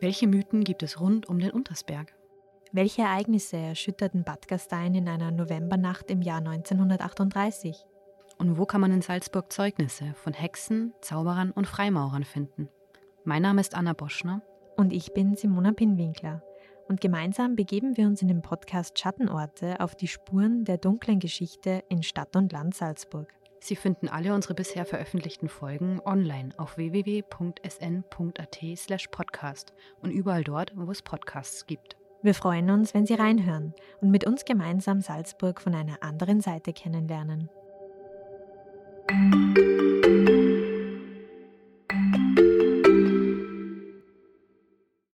Welche Mythen gibt es rund um den Untersberg? Welche Ereignisse erschütterten Bad Gastein in einer Novembernacht im Jahr 1938? Und wo kann man in Salzburg Zeugnisse von Hexen, Zauberern und Freimaurern finden? Mein Name ist Anna Boschner. Und ich bin Simona Pinwinkler. Und gemeinsam begeben wir uns in dem Podcast Schattenorte auf die Spuren der dunklen Geschichte in Stadt und Land Salzburg. Sie finden alle unsere bisher veröffentlichten Folgen online auf www.sn.at/podcast und überall dort, wo es Podcasts gibt. Wir freuen uns, wenn Sie reinhören und mit uns gemeinsam Salzburg von einer anderen Seite kennenlernen.